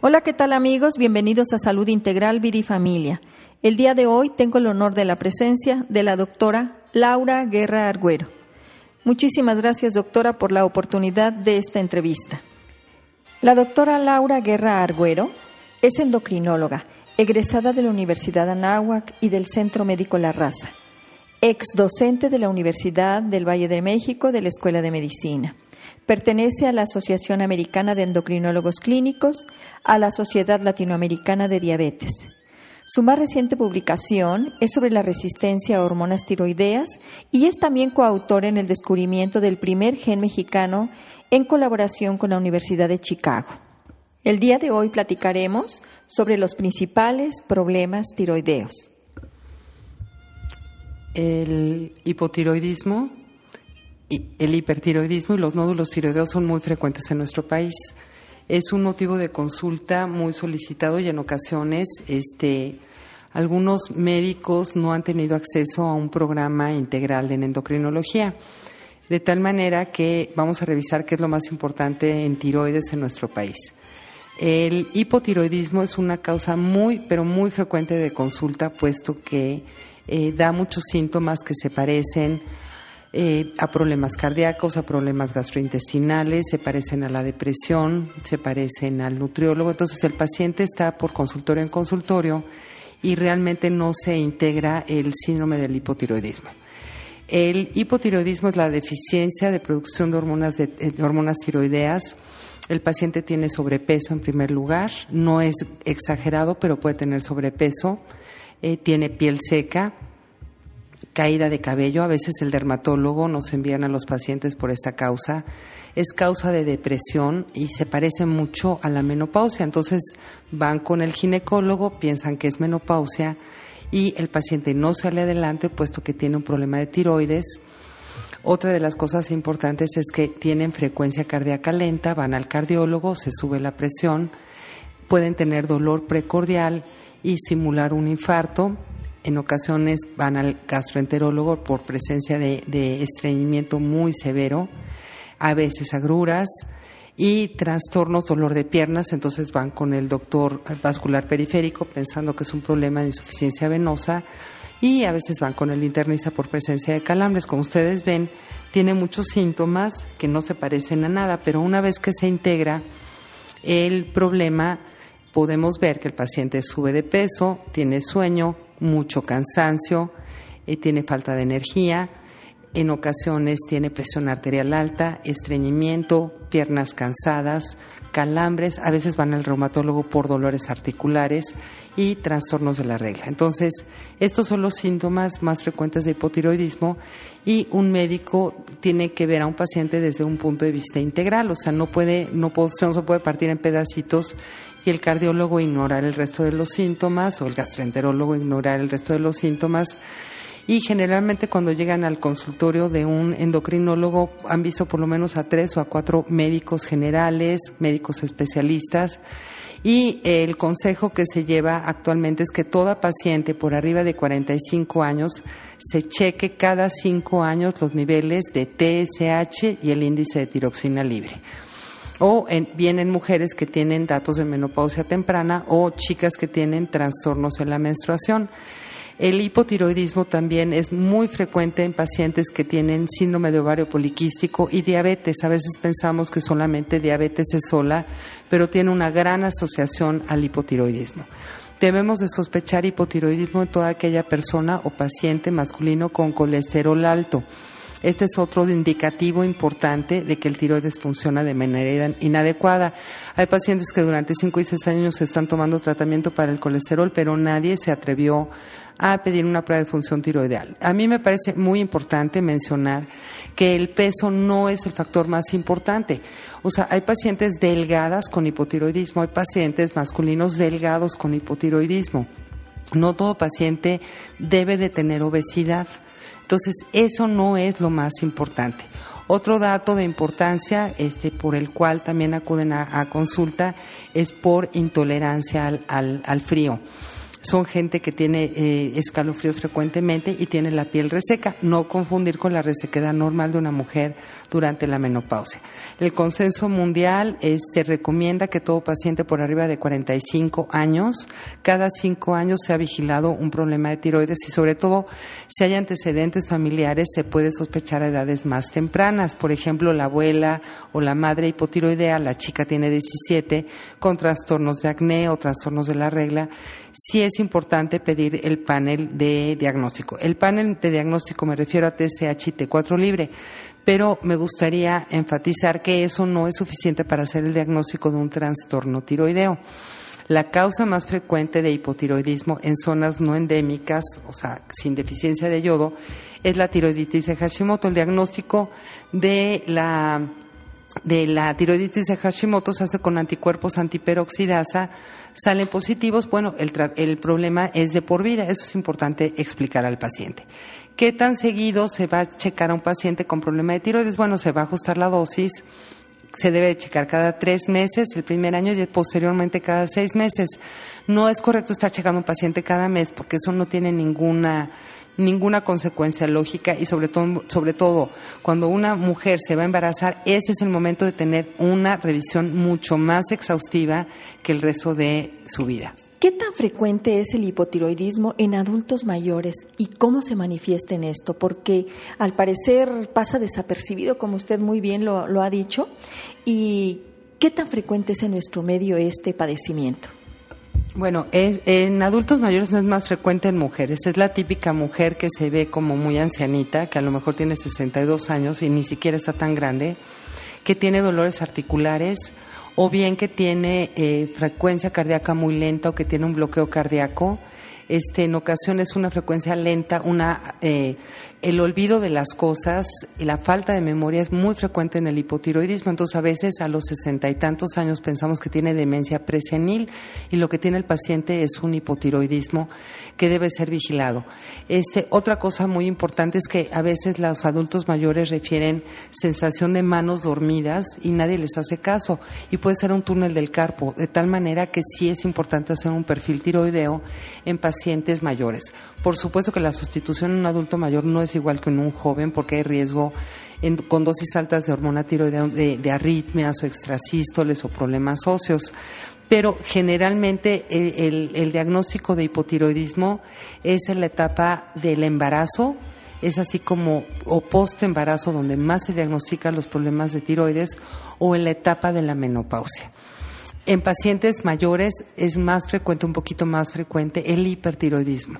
Hola, ¿qué tal amigos? Bienvenidos a Salud Integral Vida y Familia. El día de hoy tengo el honor de la presencia de la doctora Laura Guerra Argüero. Muchísimas gracias, doctora, por la oportunidad de esta entrevista. La doctora Laura Guerra Argüero es endocrinóloga, egresada de la Universidad Anáhuac y del Centro Médico La Raza, ex docente de la Universidad del Valle de México de la Escuela de Medicina. Pertenece a la Asociación Americana de Endocrinólogos Clínicos, a la Sociedad Latinoamericana de Diabetes. Su más reciente publicación es sobre la resistencia a hormonas tiroideas y es también coautor en el descubrimiento del primer gen mexicano en colaboración con la Universidad de Chicago. El día de hoy platicaremos sobre los principales problemas tiroideos. El hipotiroidismo, el hipertiroidismo y los nódulos tiroideos son muy frecuentes en nuestro país. Es un motivo de consulta muy solicitado y en ocasiones este, algunos médicos no han tenido acceso a un programa integral en endocrinología. De tal manera que vamos a revisar qué es lo más importante en tiroides en nuestro país. El hipotiroidismo es una causa muy, pero muy frecuente de consulta, puesto que eh, da muchos síntomas que se parecen eh, a problemas cardíacos, a problemas gastrointestinales, se parecen a la depresión, se parecen al nutriólogo. Entonces el paciente está por consultorio en consultorio y realmente no se integra el síndrome del hipotiroidismo. El hipotiroidismo es la deficiencia de producción de hormonas, de, hormonas tiroideas. El paciente tiene sobrepeso en primer lugar, no es exagerado, pero puede tener sobrepeso, eh, tiene piel seca, caída de cabello, a veces el dermatólogo nos envían a los pacientes por esta causa, es causa de depresión y se parece mucho a la menopausia, entonces van con el ginecólogo, piensan que es menopausia, y el paciente no sale adelante puesto que tiene un problema de tiroides. Otra de las cosas importantes es que tienen frecuencia cardíaca lenta, van al cardiólogo, se sube la presión, pueden tener dolor precordial y simular un infarto. En ocasiones van al gastroenterólogo por presencia de, estreñimiento muy severo, a veces agruras, y trastornos, dolor de piernas, entonces van con el doctor vascular periférico pensando que es un problema de insuficiencia venosa y a veces van con el internista por presencia de calambres. Como ustedes ven, tiene muchos síntomas que no se parecen a nada, pero una vez que se integra el problema, podemos ver que el paciente sube de peso, tiene sueño, mucho cansancio, eh, tiene falta de energía, en ocasiones tiene presión arterial alta, estreñimiento, piernas cansadas, calambres, a veces van al reumatólogo por dolores articulares y trastornos de la regla. Entonces, estos son los síntomas más frecuentes de hipotiroidismo y un médico tiene que ver a un paciente desde un punto de vista integral, o sea, no puede no, no se puede partir en pedacitos y el cardiólogo ignorar el resto de los síntomas o el gastroenterólogo ignorar el resto de los síntomas y generalmente cuando llegan al consultorio de un endocrinólogo han visto por lo menos a tres o a cuatro médicos generales, médicos especialistas. Y el consejo que se lleva actualmente es que toda paciente por arriba de 45 años se cheque cada cinco años los niveles de TSH y el índice de tiroxina libre o en, bien en mujeres que tienen datos de menopausia temprana o chicas que tienen trastornos en la menstruación. El hipotiroidismo también es muy frecuente en pacientes que tienen síndrome de ovario poliquístico y diabetes. A veces pensamos que solamente diabetes es sola, pero tiene una gran asociación al hipotiroidismo. Debemos de sospechar hipotiroidismo en toda aquella persona o paciente masculino con colesterol alto. Este es otro indicativo importante de que el tiroides funciona de manera inadecuada. Hay pacientes que durante 5 y 6 años están tomando tratamiento para el colesterol, pero nadie se atrevió a pedir una prueba de función tiroideal. A mí me parece muy importante mencionar que el peso no es el factor más importante. O sea, hay pacientes delgadas con hipotiroidismo, hay pacientes masculinos delgados con hipotiroidismo. No todo paciente debe de tener obesidad. Entonces, eso no es lo más importante. Otro dato de importancia este, por el cual también acuden a, consulta es por intolerancia al, al frío. Son gente que tiene eh, escalofríos frecuentemente y tiene la piel reseca. No confundir con la resequedad normal de una mujer durante la menopausia. El consenso mundial este, recomienda que todo paciente por arriba de 45 años, cada cinco años se ha vigilado un problema de tiroides y sobre todo si hay antecedentes familiares se puede sospechar a edades más tempranas. Por ejemplo, la abuela o la madre hipotiroidea, la chica tiene 17, con trastornos de acné o trastornos de la regla sí es importante pedir el panel de diagnóstico. El panel de diagnóstico me refiero a TSH y T4 libre, pero me gustaría enfatizar que eso no es suficiente para hacer el diagnóstico de un trastorno tiroideo. La causa más frecuente de hipotiroidismo en zonas no endémicas, o sea, sin deficiencia de yodo, es la tiroiditis de Hashimoto. El diagnóstico de la de la tiroiditis de Hashimoto se hace con anticuerpos antiperoxidasa salen positivos, bueno, el, el problema es de por vida. Eso es importante explicar al paciente. ¿Qué tan seguido se va a checar a un paciente con problema de tiroides? Bueno, se va a ajustar la dosis. Se debe checar cada tres meses, el primer año y posteriormente cada seis meses. No es correcto estar checando a un paciente cada mes porque eso no tiene ninguna ninguna consecuencia lógica y sobre todo, sobre todo cuando una mujer se va a embarazar, ese es el momento de tener una revisión mucho más exhaustiva que el resto de su vida. ¿Qué tan frecuente es el hipotiroidismo en adultos mayores y cómo se manifiesta en esto? Porque al parecer pasa desapercibido, como usted muy bien lo, lo ha dicho, y ¿qué tan frecuente es en nuestro medio este padecimiento? Bueno, en adultos mayores es más frecuente en mujeres. Es la típica mujer que se ve como muy ancianita, que a lo mejor tiene 62 años y ni siquiera está tan grande, que tiene dolores articulares o bien que tiene eh, frecuencia cardíaca muy lenta o que tiene un bloqueo cardíaco. Este, en ocasiones una frecuencia lenta, una eh, el olvido de las cosas y la falta de memoria es muy frecuente en el hipotiroidismo. Entonces, a veces a los sesenta y tantos años pensamos que tiene demencia presenil y lo que tiene el paciente es un hipotiroidismo que debe ser vigilado. Este, otra cosa muy importante es que a veces los adultos mayores refieren sensación de manos dormidas y nadie les hace caso. Y puede ser un túnel del carpo, de tal manera que sí es importante hacer un perfil tiroideo en pacientes mayores. Por supuesto que la sustitución en un adulto mayor no es igual que en un joven porque hay riesgo con dosis altas de hormona tiroidea de, arritmias o extrasístoles o problemas óseos. Pero generalmente el, el diagnóstico de hipotiroidismo es en la etapa del embarazo, es así como o post embarazo donde más se diagnostican los problemas de tiroides o en la etapa de la menopausia. En pacientes mayores es más frecuente, un poquito más frecuente, el hipertiroidismo.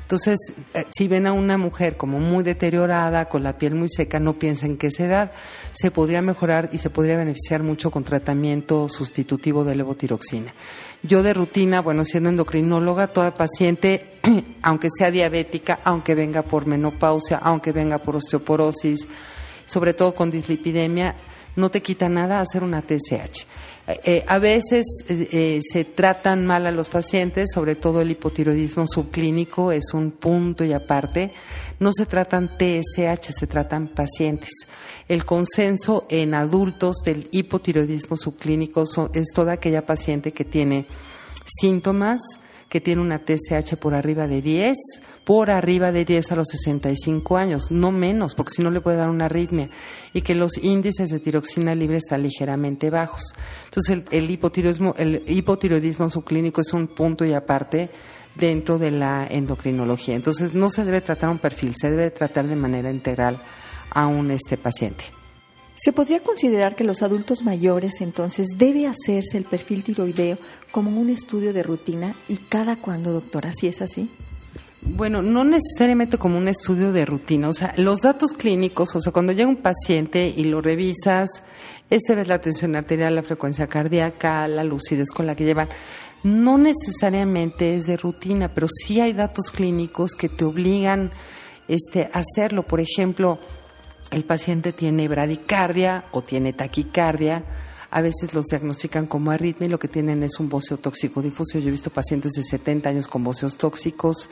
Entonces, eh, si ven a una mujer como muy deteriorada, con la piel muy seca, no piensen que es edad. Se podría mejorar y se podría beneficiar mucho con tratamiento sustitutivo de levotiroxina. Yo de rutina, bueno, siendo endocrinóloga, toda paciente, aunque sea diabética, aunque venga por menopausia, aunque venga por osteoporosis, sobre todo con dislipidemia, no te quita nada hacer una TSH. Eh, a veces eh, se tratan mal a los pacientes, sobre todo el hipotiroidismo subclínico es un punto y aparte. No se tratan TSH, se tratan pacientes. El consenso en adultos del hipotiroidismo subclínico es toda aquella paciente que tiene síntomas, que tiene una TSH por arriba de 10, por arriba de 10 a los 65 años, no menos, porque si no le puede dar una arritmia, y que los índices de tiroxina libre están ligeramente bajos. Entonces, el, hipotiroidismo, el hipotiroidismo subclínico es un punto y aparte dentro de la endocrinología. Entonces, no se debe tratar un perfil, se debe tratar de manera integral a un este paciente. ¿Se podría considerar que los adultos mayores entonces debe hacerse el perfil tiroideo como un estudio de rutina y cada cuándo, doctora? ¿Si es así? Bueno, no necesariamente como un estudio de rutina. O sea, los datos clínicos, o sea, cuando llega un paciente y lo revisas, este ves la tensión arterial, la frecuencia cardíaca, la lucidez con la que llevan. No necesariamente es de rutina, pero sí hay datos clínicos que te obligan este, a hacerlo. Por ejemplo, el paciente tiene bradicardia o tiene taquicardia, a veces los diagnostican como arritmia y lo que tienen es un boceo tóxico difuso. Yo he visto pacientes de 70 años con boceos tóxicos,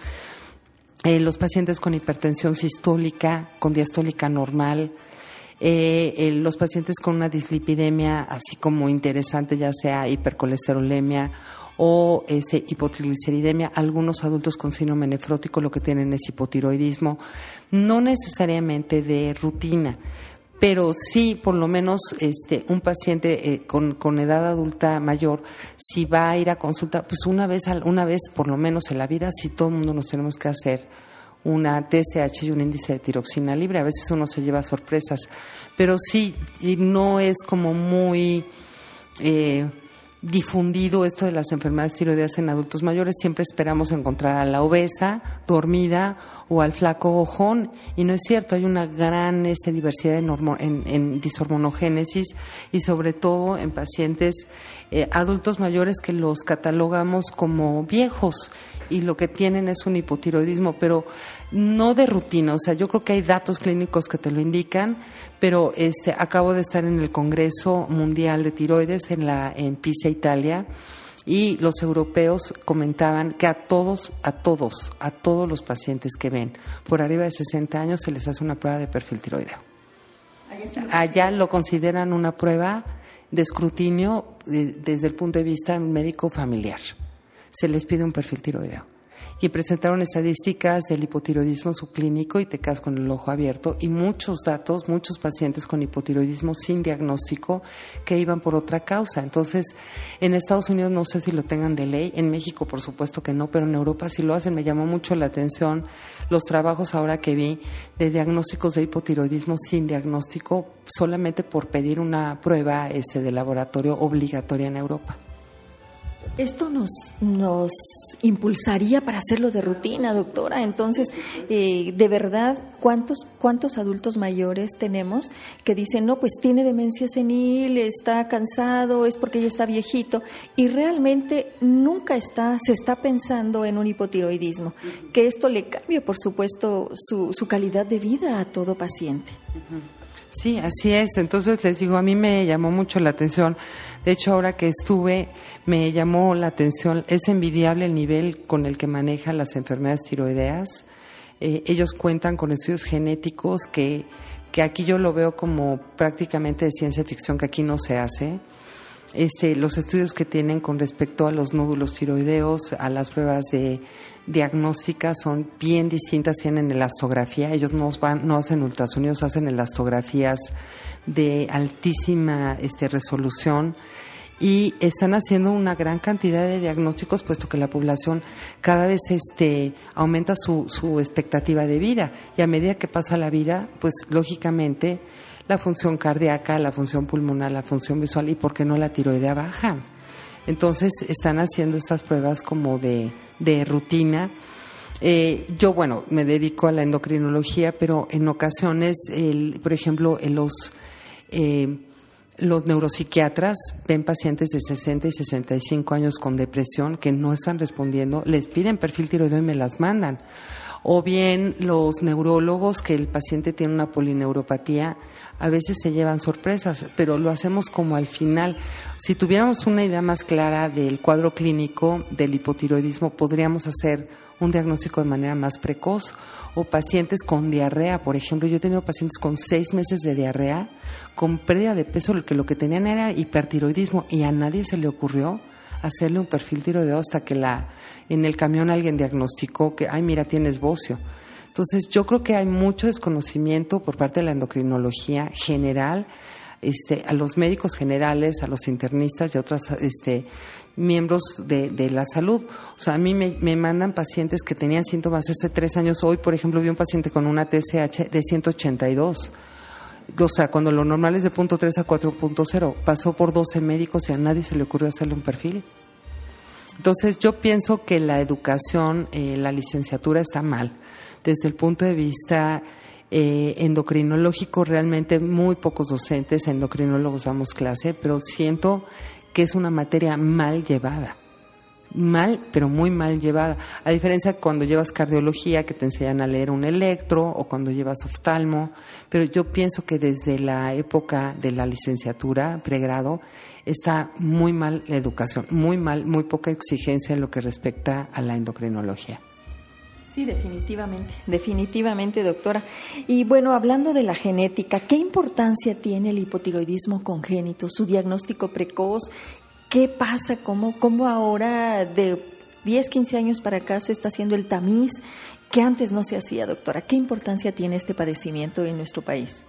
eh, los pacientes con hipertensión sistólica, con diastólica normal, eh, los pacientes con una dislipidemia así como interesante, ya sea hipercolesterolemia o este, hipotrigliceridemia. Algunos adultos con síndrome nefrótico lo que tienen es hipotiroidismo, no necesariamente de rutina pero sí, por lo menos, este, un paciente eh, con, con, edad adulta mayor, si va a ir a consulta, pues una vez, una vez por lo menos en la vida, si todo el mundo nos tenemos que hacer una TSH y un índice de tiroxina libre. A veces uno se lleva sorpresas, pero sí, y no es como muy eh, difundido esto de las enfermedades tiroideas en adultos mayores. Siempre esperamos encontrar a la obesa, dormida o al flaco ojón, y no es cierto. Hay una gran este, diversidad en, en, dishormonogénesis y sobre todo en pacientes eh, adultos mayores que los catalogamos como viejos y lo que tienen es un hipotiroidismo, pero no de rutina. O sea, yo creo que hay datos clínicos que te lo indican, pero este, acabo de estar en el Congreso Mundial de Tiroides en, la, en Pisa, Italia, y los europeos comentaban que a todos, a todos, a todos los pacientes que ven por arriba de 60 años se les hace una prueba de perfil tiroideo. Allá lo consideran una prueba de escrutinio desde el punto de vista médico familiar se les pide un perfil tiroideo. Y presentaron estadísticas del hipotiroidismo subclínico y te quedas con el ojo abierto y muchos datos, muchos pacientes con hipotiroidismo sin diagnóstico que iban por otra causa. Entonces, en Estados Unidos no sé si lo tengan de ley, en México por supuesto que no, pero en Europa sí lo hacen. Me llamó mucho la atención los trabajos ahora que vi de diagnósticos de hipotiroidismo sin diagnóstico solamente por pedir una prueba este, de laboratorio obligatoria en Europa. Esto nos, nos impulsaría para hacerlo de rutina, doctora. Entonces, eh, de verdad, ¿cuántos, ¿cuántos adultos mayores tenemos que dicen, no, pues tiene demencia senil, está cansado, es porque ya está viejito, y realmente nunca está, se está pensando en un hipotiroidismo, que esto le cambia, por supuesto, su, su calidad de vida a todo paciente. Sí, así es. Entonces les digo, a mí me llamó mucho la atención. De hecho, ahora que estuve, me llamó la atención, es envidiable el nivel con el que manejan las enfermedades tiroideas. Eh, ellos cuentan con estudios genéticos que, que aquí yo lo veo como prácticamente de ciencia ficción, que aquí no se hace. Este, los estudios que tienen con respecto a los nódulos tiroideos, a las pruebas de diagnósticas son bien distintas, tienen elastografía, ellos no, van, no hacen ultrasonidos, hacen elastografías de altísima este, resolución y están haciendo una gran cantidad de diagnósticos puesto que la población cada vez este, aumenta su, su expectativa de vida. Y a medida que pasa la vida, pues lógicamente la función cardíaca, la función pulmonar, la función visual y por qué no la tiroidea bajan. Entonces están haciendo estas pruebas como de de rutina. Eh, yo, bueno, me dedico a la endocrinología, pero en ocasiones, el, por ejemplo, en los, eh, los neuropsiquiatras ven pacientes de 60 y 65 años con depresión que no están respondiendo, les piden perfil tiroideo y me las mandan. O bien los neurólogos que el paciente tiene una polineuropatía, a veces se llevan sorpresas, pero lo hacemos como al final. Si tuviéramos una idea más clara del cuadro clínico del hipotiroidismo, podríamos hacer un diagnóstico de manera más precoz. O pacientes con diarrea, por ejemplo, yo he tenido pacientes con seis meses de diarrea, con pérdida de peso, lo que lo que tenían era hipertiroidismo y a nadie se le ocurrió hacerle un perfil tiroideo hasta que la, en el camión alguien diagnosticó que, ay, mira, tienes bocio. Entonces, yo creo que hay mucho desconocimiento por parte de la endocrinología general, este, a los médicos generales, a los internistas y a otros este, miembros de, la salud. O sea, a mí me, mandan pacientes que tenían síntomas hace tres años. Hoy, por ejemplo, vi un paciente con una TSH de 182. O sea, cuando lo normal es de punto 3 a 4.0, pasó por 12 médicos y a nadie se le ocurrió hacerle un perfil. Entonces, yo pienso que la educación, eh, la licenciatura está mal desde el punto de vista eh, endocrinológico, realmente muy pocos docentes endocrinólogos damos clase, pero siento que es una materia mal llevada. Mal, pero muy mal llevada. A diferencia cuando llevas cardiología, que te enseñan a leer un electro, o cuando llevas oftalmo. Pero yo pienso que desde la época de la licenciatura, pregrado, está muy mal la educación, muy mal, muy poca exigencia en lo que respecta a la endocrinología. Sí, definitivamente, definitivamente, doctora. Y bueno, hablando de la genética, ¿qué importancia tiene el hipotiroidismo congénito, su diagnóstico precoz ¿Qué pasa? ¿Cómo, cómo ahora de 10, 15 años para acá se está haciendo el tamiz que antes no se hacía, doctora? ¿Qué importancia tiene este padecimiento en nuestro país?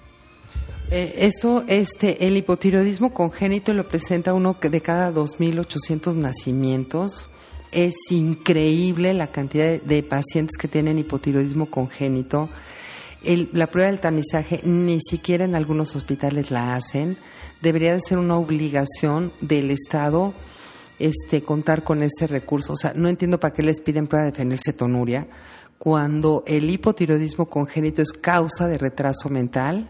Eh, esto, este, el hipotiroidismo congénito lo presenta uno de cada 2.800 nacimientos. Es increíble la cantidad de, pacientes que tienen hipotiroidismo congénito. la prueba del tamizaje ni siquiera en algunos hospitales la hacen. Debería de ser una obligación del Estado este, contar con este recurso. O sea, no entiendo para qué les piden prueba de fenilcetonuria cuando el hipotiroidismo congénito es causa de retraso mental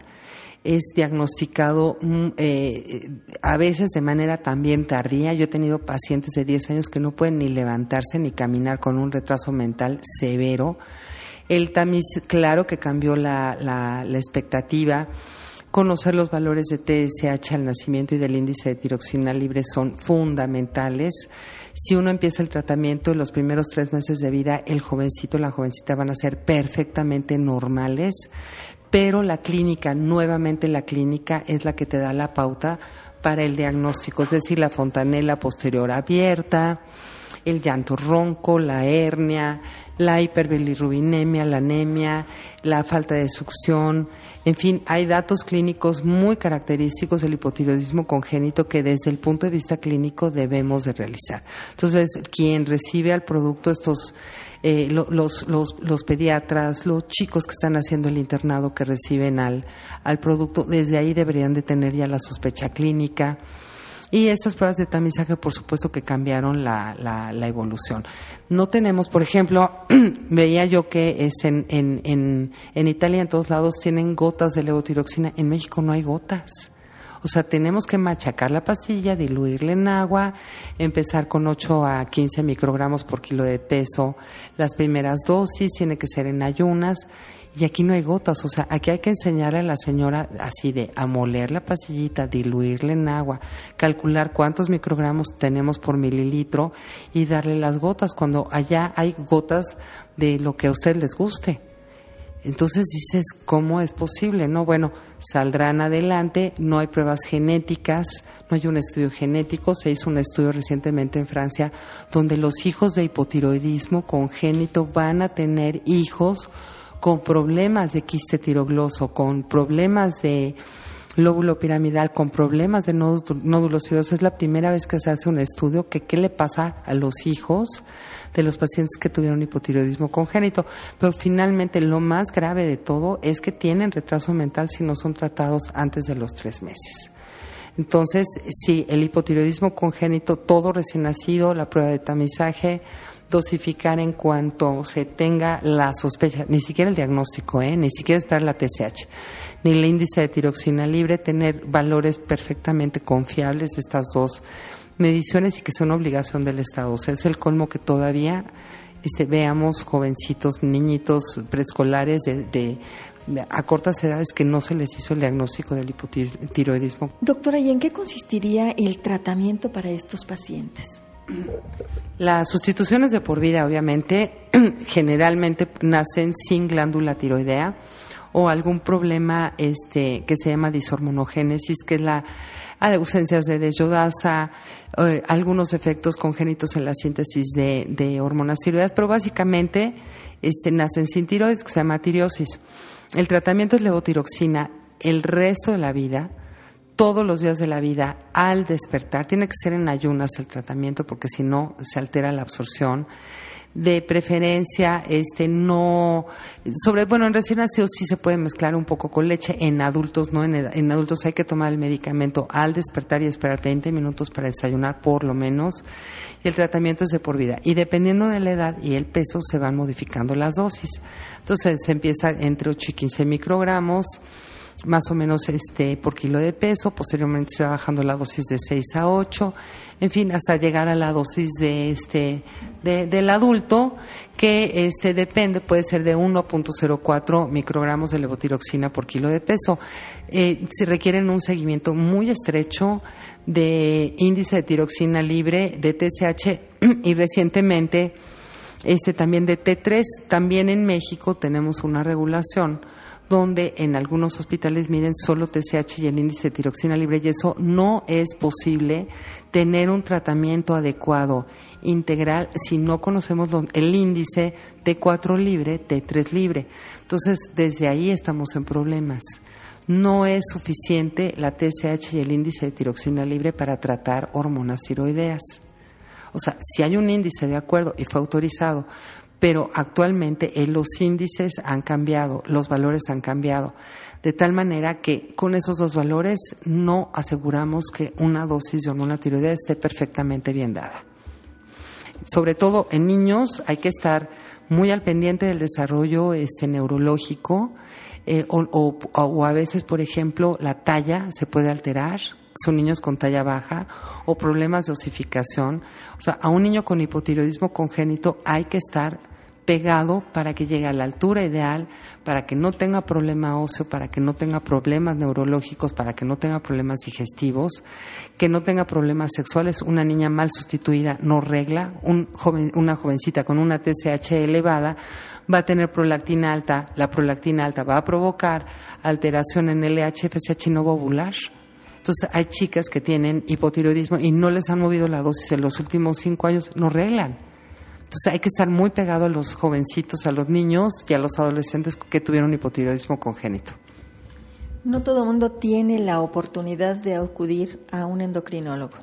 es diagnosticado mm, eh, a veces de manera también tardía. Yo he tenido pacientes de 10 años que no pueden ni levantarse ni caminar con un retraso mental severo. El tamiz, claro que cambió la, la, expectativa. Conocer los valores de TSH al nacimiento y del índice de tiroxina libre son fundamentales. Si uno empieza el tratamiento en los primeros tres meses de vida, el jovencito, la jovencita van a ser perfectamente normales pero la clínica, nuevamente la clínica es la que te da la pauta para el diagnóstico, es decir, la fontanela posterior abierta, el llanto ronco, la hernia, la hiperbilirrubinemia, la anemia, la falta de succión, en fin, hay datos clínicos muy característicos del hipotiroidismo congénito que desde el punto de vista clínico debemos de realizar. Entonces, quien recibe al producto estos eh, los, los, los, pediatras, los chicos que están haciendo el internado que reciben al, al producto, desde ahí deberían de tener ya la sospecha clínica. Y estas pruebas de tamizaje, por supuesto, que cambiaron la, la, la evolución. No tenemos, por ejemplo, veía yo que es en, en, en, en Italia, en todos lados, tienen gotas de levotiroxina. En México no hay gotas. O sea, tenemos que machacar la pastilla, diluirla en agua, empezar con 8 a 15 microgramos por kilo de peso. Las primeras dosis tiene que ser en ayunas. Y aquí no hay gotas, o sea, aquí hay que enseñarle a la señora así de amoler la pastillita, diluirla en agua, calcular cuántos microgramos tenemos por mililitro y darle las gotas cuando allá hay gotas de lo que a usted les guste. Entonces dices, ¿cómo es posible? No, bueno, saldrán adelante, no hay pruebas genéticas, no hay un estudio genético, se hizo un estudio recientemente en Francia donde los hijos de hipotiroidismo congénito van a tener hijos con problemas de quiste tirogloso, con problemas de lóbulo piramidal, con problemas de nódulos tiroides. Es la primera vez que se hace un estudio que qué le pasa a los hijos de los pacientes que tuvieron hipotiroidismo congénito. Pero finalmente lo más grave de todo es que tienen retraso mental si no son tratados antes de los tres meses. Entonces, si el hipotiroidismo congénito, todo recién nacido, la prueba de tamizaje, dosificar en cuanto se tenga la sospecha, ni siquiera el diagnóstico, ¿eh? ni siquiera esperar la TSH, ni el índice de tiroxina libre, tener valores perfectamente confiables de estas dos mediciones y que sea una obligación del Estado. O sea, es el colmo que todavía este, veamos jovencitos, niñitos preescolares de, a cortas edades que no se les hizo el diagnóstico del hipotiroidismo. Doctora, ¿y en qué consistiría el tratamiento para estos pacientes? Las sustituciones de por vida, obviamente, generalmente nacen sin glándula tiroidea o algún problema este, que se llama dishormonogénesis, que es la ausencias de desyodasa, eh, algunos efectos congénitos en la síntesis de, hormonas tiroideas, pero básicamente este, nacen sin tiroides, que se llama tirosis. El tratamiento es levotiroxina el resto de la vida, todos los días de la vida, al despertar. Tiene que ser en ayunas el tratamiento porque si no se altera la absorción de preferencia este no sobre bueno en recién nacidos sí se puede mezclar un poco con leche en adultos no en, adultos hay que tomar el medicamento al despertar y esperar 20 minutos para desayunar por lo menos y el tratamiento es de por vida. Y dependiendo de la edad y el peso se van modificando las dosis. Entonces se empieza entre 8 y 15 microgramos más o menos este por kilo de peso, posteriormente se va bajando la dosis de 6 a 8, en fin, hasta llegar a la dosis de este del adulto que este depende puede ser de 1.04 microgramos de levotiroxina por kilo de peso. Eh, se requieren un seguimiento muy estrecho de índice de tiroxina libre, de TSH y recientemente este también de T3. También en México tenemos una regulación donde en algunos hospitales miden solo TSH y el índice de tiroxina libre y eso no es posible tener un tratamiento adecuado integral si no conocemos el índice T4 libre, T3 libre. Entonces, desde ahí estamos en problemas. No es suficiente la TSH y el índice de tiroxina libre para tratar hormonas tiroideas. O sea, si hay un índice de acuerdo y fue autorizado, pero actualmente eh, los índices han cambiado, los valores han cambiado, de tal manera que con esos dos valores no aseguramos que una dosis de hormona tiroidea esté perfectamente bien dada. Sobre todo en niños hay que estar muy al pendiente del desarrollo este, neurológico eh, o, a veces, por ejemplo, la talla se puede alterar, son niños con talla baja o problemas de osificación. O sea, a un niño con hipotiroidismo congénito hay que estar pegado para que llegue a la altura ideal, para que no tenga problema óseo, para que no tenga problemas neurológicos, para que no tenga problemas digestivos, que no tenga problemas sexuales. Una niña mal sustituida no regla, un joven, una jovencita con una TSH elevada va a tener prolactina alta, la prolactina alta va a provocar alteración en el LH-FSH no ovular. Entonces, hay chicas que tienen hipotiroidismo y no les han movido la dosis en los últimos cinco años, no reglan. Entonces hay que estar muy pegado a los jovencitos, a los niños y a los adolescentes que tuvieron hipotiroidismo congénito. No todo el mundo tiene la oportunidad de acudir a un endocrinólogo.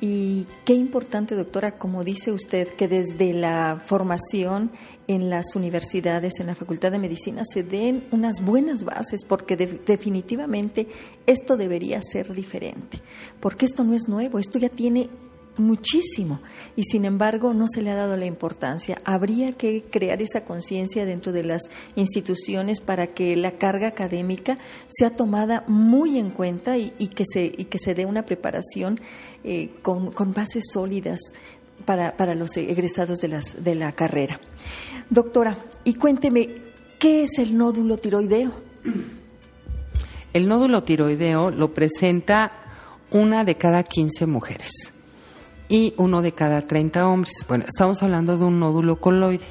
Y qué importante, doctora, como dice usted, que desde la formación en las universidades, en la Facultad de Medicina, se den unas buenas bases, porque definitivamente esto debería ser diferente, porque esto no es nuevo, esto ya tiene muchísimo y sin embargo no se le ha dado la importancia. Habría que crear esa conciencia dentro de las instituciones para que la carga académica sea tomada muy en cuenta y, que, se, y que se dé una preparación eh, con, bases sólidas para, para los egresados de, las, de la carrera. Doctora, y cuénteme, ¿qué es el nódulo tiroideo? El nódulo tiroideo lo presenta una de cada 15 mujeres y uno de cada 30 hombres. Bueno, estamos hablando de un nódulo coloide.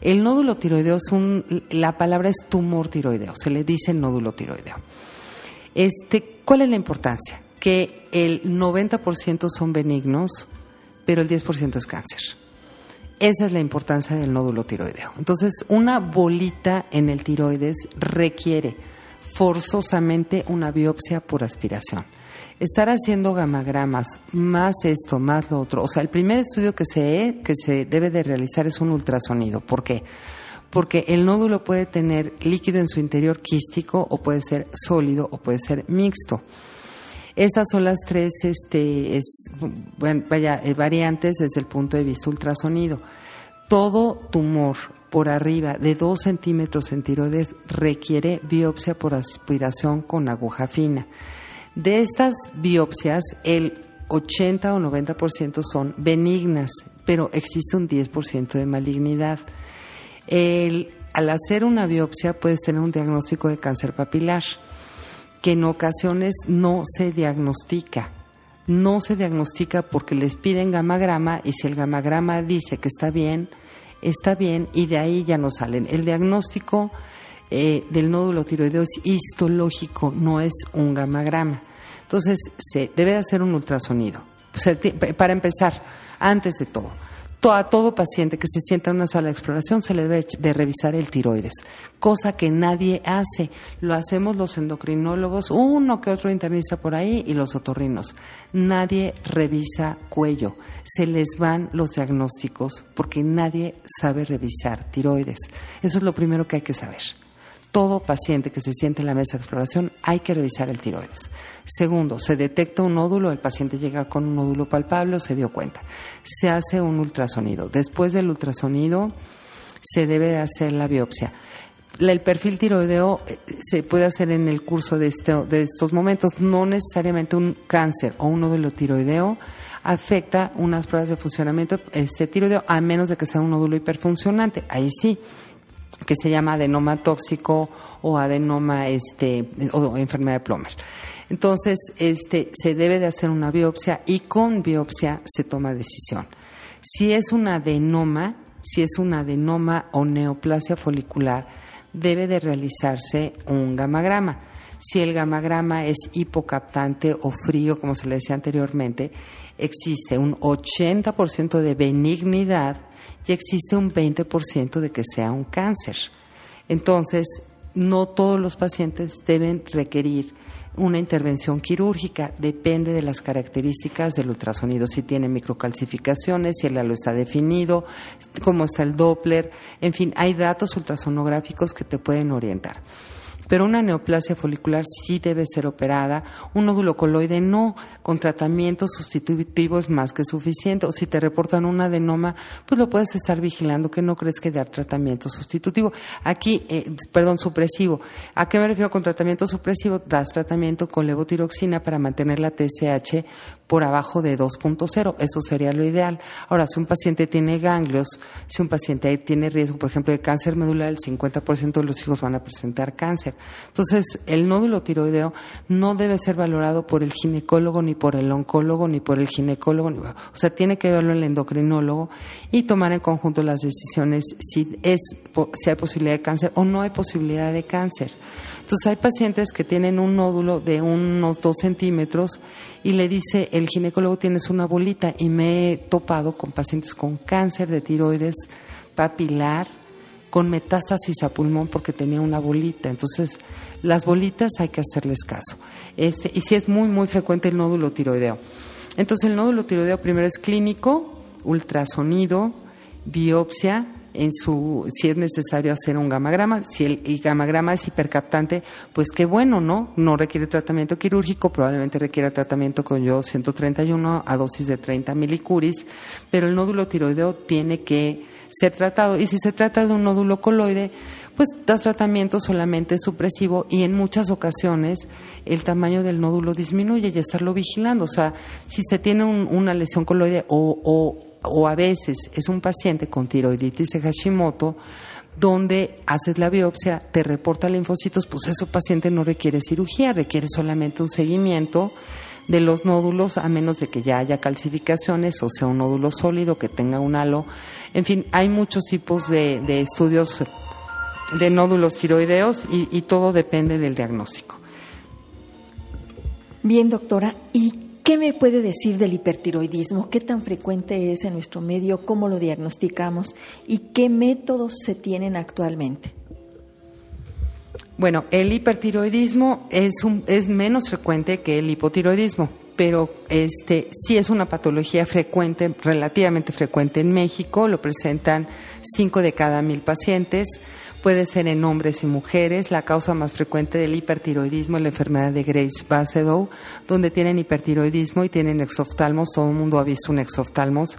El nódulo tiroideo es un, la palabra es tumor tiroideo, se le dice nódulo tiroideo. Este, ¿Cuál es la importancia? Que el 90% son benignos, pero el 10% es cáncer. Esa es la importancia del nódulo tiroideo. Entonces, una bolita en el tiroides requiere forzosamente una biopsia por aspiración estar haciendo gamagramas, más esto, más lo otro. O sea, el primer estudio que se, que se debe de realizar es un ultrasonido. ¿Por qué? Porque el nódulo puede tener líquido en su interior quístico o puede ser sólido o puede ser mixto. Estas son las tres este, vaya, eh, variantes desde el punto de vista ultrasonido. Todo tumor por arriba de 2 centímetros en tiroides requiere biopsia por aspiración con aguja fina. De estas biopsias, el 80 o 90% son benignas, pero existe un 10% de malignidad. al hacer una biopsia puedes tener un diagnóstico de cáncer papilar, que en ocasiones no se diagnostica. No se diagnostica porque les piden gamagrama y si el gamagrama dice que está bien, está bien y de ahí ya no salen. El diagnóstico eh, del nódulo tiroideo es histológico, no es un gamagrama. Entonces, se debe hacer un ultrasonido. para empezar, antes de todo, a todo paciente que se sienta en una sala de exploración se le debe de revisar el tiroides, cosa que nadie hace. Lo hacemos los endocrinólogos, uno que otro internista por ahí y los otorrinos. Nadie revisa cuello, se les van los diagnósticos porque nadie sabe revisar tiroides. Eso es lo primero que hay que saber todo paciente que se siente en la mesa de exploración hay que revisar el tiroides. Segundo, se detecta un nódulo, el paciente llega con un nódulo palpable o se dio cuenta. Se hace un ultrasonido. Después del ultrasonido se debe hacer la biopsia. El perfil tiroideo eh, se puede hacer en el curso de, este, estos momentos, no necesariamente un cáncer o un nódulo tiroideo afecta unas pruebas de funcionamiento este tiroideo, a menos de que sea un nódulo hiperfuncionante. Ahí sí, que se llama adenoma tóxico o adenoma este o enfermedad de Plomer. Entonces, este se debe de hacer una biopsia y con biopsia se toma decisión. Si es un adenoma, si es un adenoma o neoplasia folicular, debe de realizarse un gamagrama. Si el gamagrama es hipocaptante o frío, como se le decía anteriormente, existe un 80% de benignidad y existe un 20% de que sea un cáncer. Entonces, no todos los pacientes deben requerir una intervención quirúrgica, depende de las características del ultrasonido, si tiene microcalcificaciones, si el halo está definido, cómo está el Doppler, en fin, hay datos ultrasonográficos que te pueden orientar pero una neoplasia folicular sí debe ser operada, un nódulo coloide no, con tratamiento sustitutivo es más que suficiente, o si te reportan un adenoma, pues lo puedes estar vigilando, que no crees que dar tratamiento sustitutivo. Aquí, eh, perdón, supresivo. ¿A qué me refiero con tratamiento supresivo? Das tratamiento con levotiroxina para mantener la TSH por abajo de 2.0, eso sería lo ideal. Ahora, si un paciente tiene ganglios, si un paciente tiene riesgo, por ejemplo, de cáncer medular, el 50% de los hijos van a presentar cáncer. Entonces, el nódulo tiroideo no debe ser valorado por el ginecólogo, ni por el oncólogo, ni por el ginecólogo. o sea, tiene que verlo el endocrinólogo y tomar en conjunto las decisiones si, es, si hay posibilidad de cáncer o no hay posibilidad de cáncer. Entonces, hay pacientes que tienen un nódulo de unos dos centímetros y le dice el ginecólogo tienes una bolita y me he topado con pacientes con cáncer de tiroides papilar con metástasis a pulmón porque tenía una bolita. Entonces, las bolitas hay que hacerles caso. Este, y si es muy, muy frecuente el nódulo tiroideo. Entonces, el nódulo tiroideo primero es clínico, ultrasonido, biopsia, en su, si es necesario hacer un gamagrama. Si el, gamagrama es hipercaptante, pues qué bueno, ¿no? No requiere tratamiento quirúrgico, probablemente requiera tratamiento con yo 131 a dosis de 30 milicuris, pero el nódulo tiroideo tiene que ser tratado. Y si se trata de un nódulo coloide, pues das tratamiento solamente supresivo y en muchas ocasiones el tamaño del nódulo disminuye y estarlo vigilando. O sea, si se tiene una lesión coloide o, o a veces es un paciente con tiroiditis de Hashimoto, donde haces la biopsia, te reporta linfocitos, pues ese paciente no requiere cirugía, requiere solamente un seguimiento de los nódulos, a menos de que ya haya calcificaciones o sea un nódulo sólido que tenga un halo. En fin, hay muchos tipos de, estudios de nódulos tiroideos y, y todo depende del diagnóstico. Bien, doctora, ¿y ¿Qué me puede decir del hipertiroidismo? ¿Qué tan frecuente es en nuestro medio? ¿Cómo lo diagnosticamos? ¿Y qué métodos se tienen actualmente? Bueno, el hipertiroidismo es, menos frecuente que el hipotiroidismo, pero este sí es una patología frecuente, relativamente frecuente en México. Lo presentan cinco de cada mil pacientes. Puede ser en hombres y mujeres. La causa más frecuente del hipertiroidismo es la enfermedad de Grace-Basedow, donde tienen hipertiroidismo y tienen exoftalmos. Todo el mundo ha visto un exoftalmos.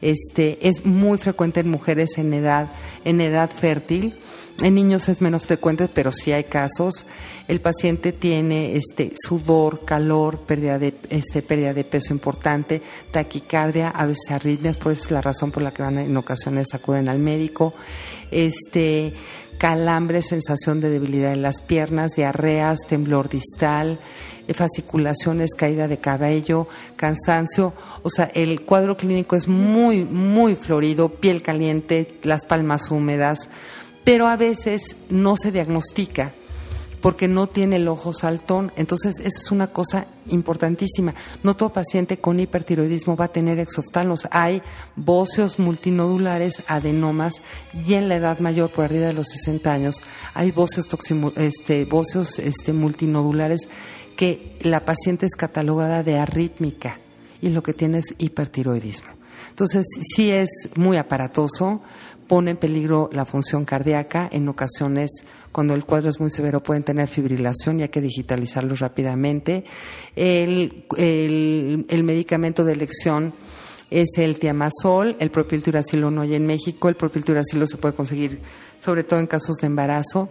Este es muy frecuente en mujeres en edad en edad fértil en niños es menos frecuente, pero sí hay casos. El paciente tiene este sudor, calor, pérdida de este pérdida de peso importante, taquicardia, a veces arritmias, por eso es la razón por la que van en ocasiones acuden al médico. Este calambre, sensación de debilidad en las piernas, diarreas, temblor distal, fasciculaciones, caída de cabello, cansancio. O sea, el cuadro clínico es muy, muy florido, piel caliente, las palmas húmedas pero a veces no se diagnostica porque no tiene el ojo saltón. Entonces, eso es una cosa importantísima. No todo paciente con hipertiroidismo va a tener exoftalmos. Hay bóceos multinodulares, adenomas, y en la edad mayor, por arriba de los 60 años, hay bóceos, este, este, multinodulares que la paciente es catalogada de arrítmica y lo que tiene es hipertiroidismo. Entonces, sí es muy aparatoso, pone en peligro la función cardíaca. En ocasiones, cuando el cuadro es muy severo, pueden tener fibrilación y hay que digitalizarlo rápidamente. El, medicamento de elección es el tiamazol, el propilturacilo no hay en México, el propilturacilo se puede conseguir sobre todo en casos de embarazo,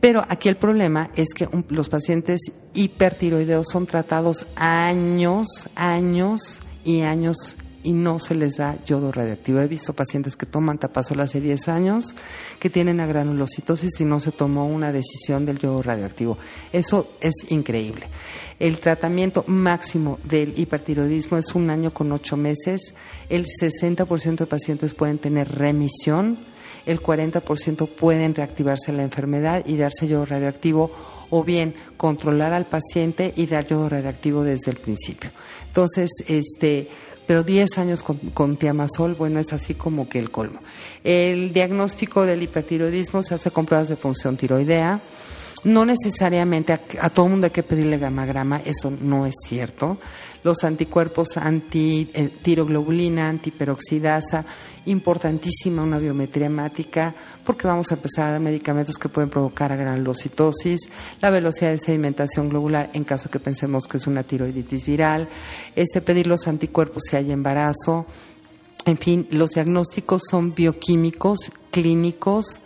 pero aquí el problema es que los pacientes hipertiroideos son tratados años, años y años y no se les da yodo radioactivo. He visto pacientes que toman tapazol hace 10 años que tienen agranulocitosis y no se tomó una decisión del yodo radioactivo. Eso es increíble. El tratamiento máximo del hipertiroidismo es un año con ocho meses. El 60% de pacientes pueden tener remisión el 40% pueden reactivarse la enfermedad y darse yodo radioactivo o bien controlar al paciente y dar yodo radioactivo desde el principio. Entonces, este, pero 10 años con, con, tiamazol, bueno, es así como que el colmo. El diagnóstico del hipertiroidismo se hace con pruebas de función tiroidea. No necesariamente a, a todo mundo hay que pedirle gamagrama, eso no es cierto los anticuerpos anti-tiroglobulina, antiperoxidasa, importantísima una biometría hemática, porque vamos a empezar a dar medicamentos que pueden provocar granulocitosis, la velocidad de sedimentación globular en caso que pensemos que es una tiroiditis viral, este, pedir los anticuerpos si hay embarazo, en fin, los diagnósticos son bioquímicos, clínicos,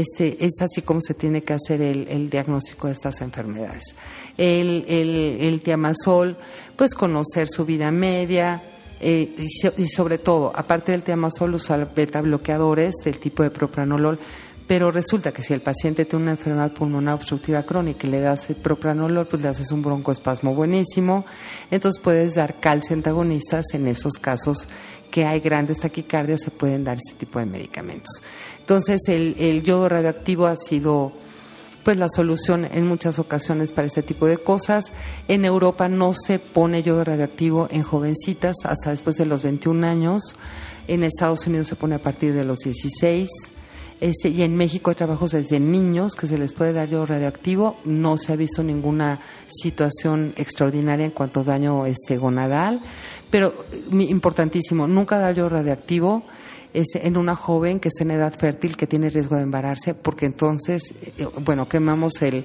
este, es así como se tiene que hacer el, diagnóstico de estas enfermedades. El, tiamazol, pues conocer su vida media, eh, y, sobre todo, aparte del tiamazol, usar beta bloqueadores del tipo de propranolol. Pero resulta que si el paciente tiene una enfermedad pulmonar obstructiva crónica y le das el propranolol, pues le haces un broncoespasmo buenísimo. Entonces puedes dar calcio antagonistas en esos casos que hay grandes taquicardias, se pueden dar ese tipo de medicamentos. Entonces, el, yodo radioactivo ha sido pues la solución en muchas ocasiones para este tipo de cosas. En Europa no se pone yodo radioactivo en jovencitas hasta después de los 21 años. En Estados Unidos se pone a partir de los 16. Este, y en México hay trabajos desde niños que se les puede dar yodo radioactivo. No se ha visto ninguna situación extraordinaria en cuanto a daño este, gonadal. Pero importantísimo, nunca dar yodo radioactivo en una joven que está en edad fértil que tiene riesgo de embararse, porque entonces, eh, bueno, quemamos el,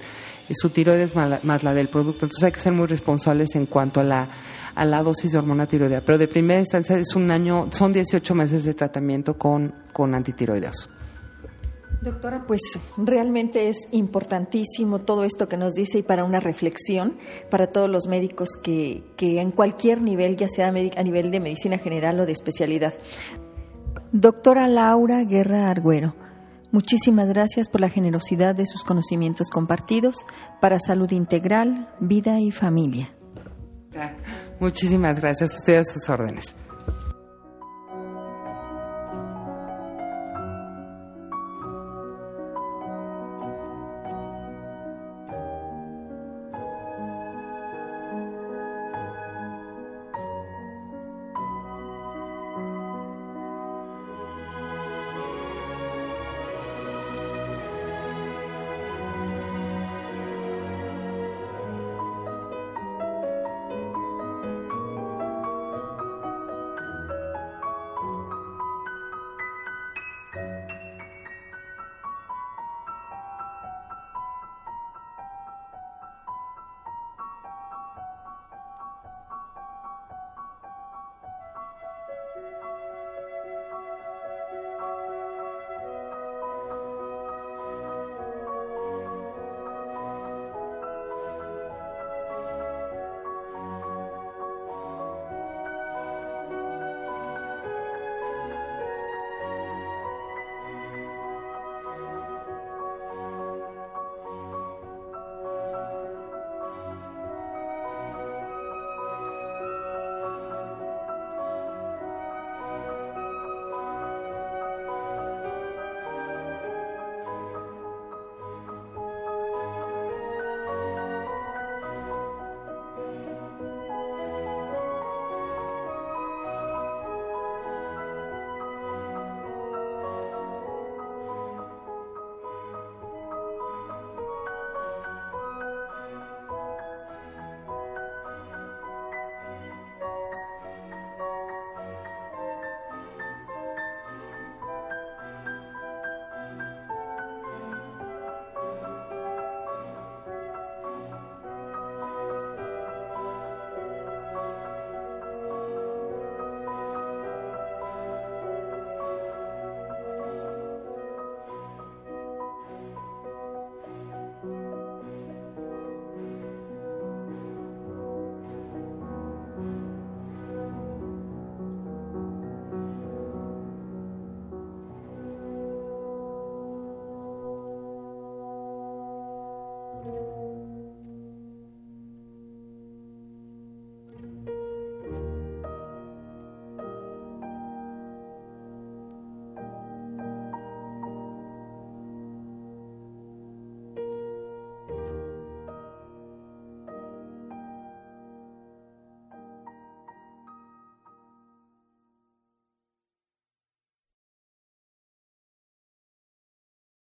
su tiroides más la del producto. Entonces hay que ser muy responsables en cuanto a la, a la dosis de hormona tiroidea. Pero de primera instancia es un año, son 18 meses de tratamiento con, con antitiroideos. Doctora, pues realmente es importantísimo todo esto que nos dice y para una reflexión para todos los médicos que, que en cualquier nivel, ya sea a nivel de medicina general o de especialidad. Doctora Laura Guerra Argüero, muchísimas gracias por la generosidad de sus conocimientos compartidos para salud integral, vida y familia. Muchísimas gracias, estoy a sus órdenes.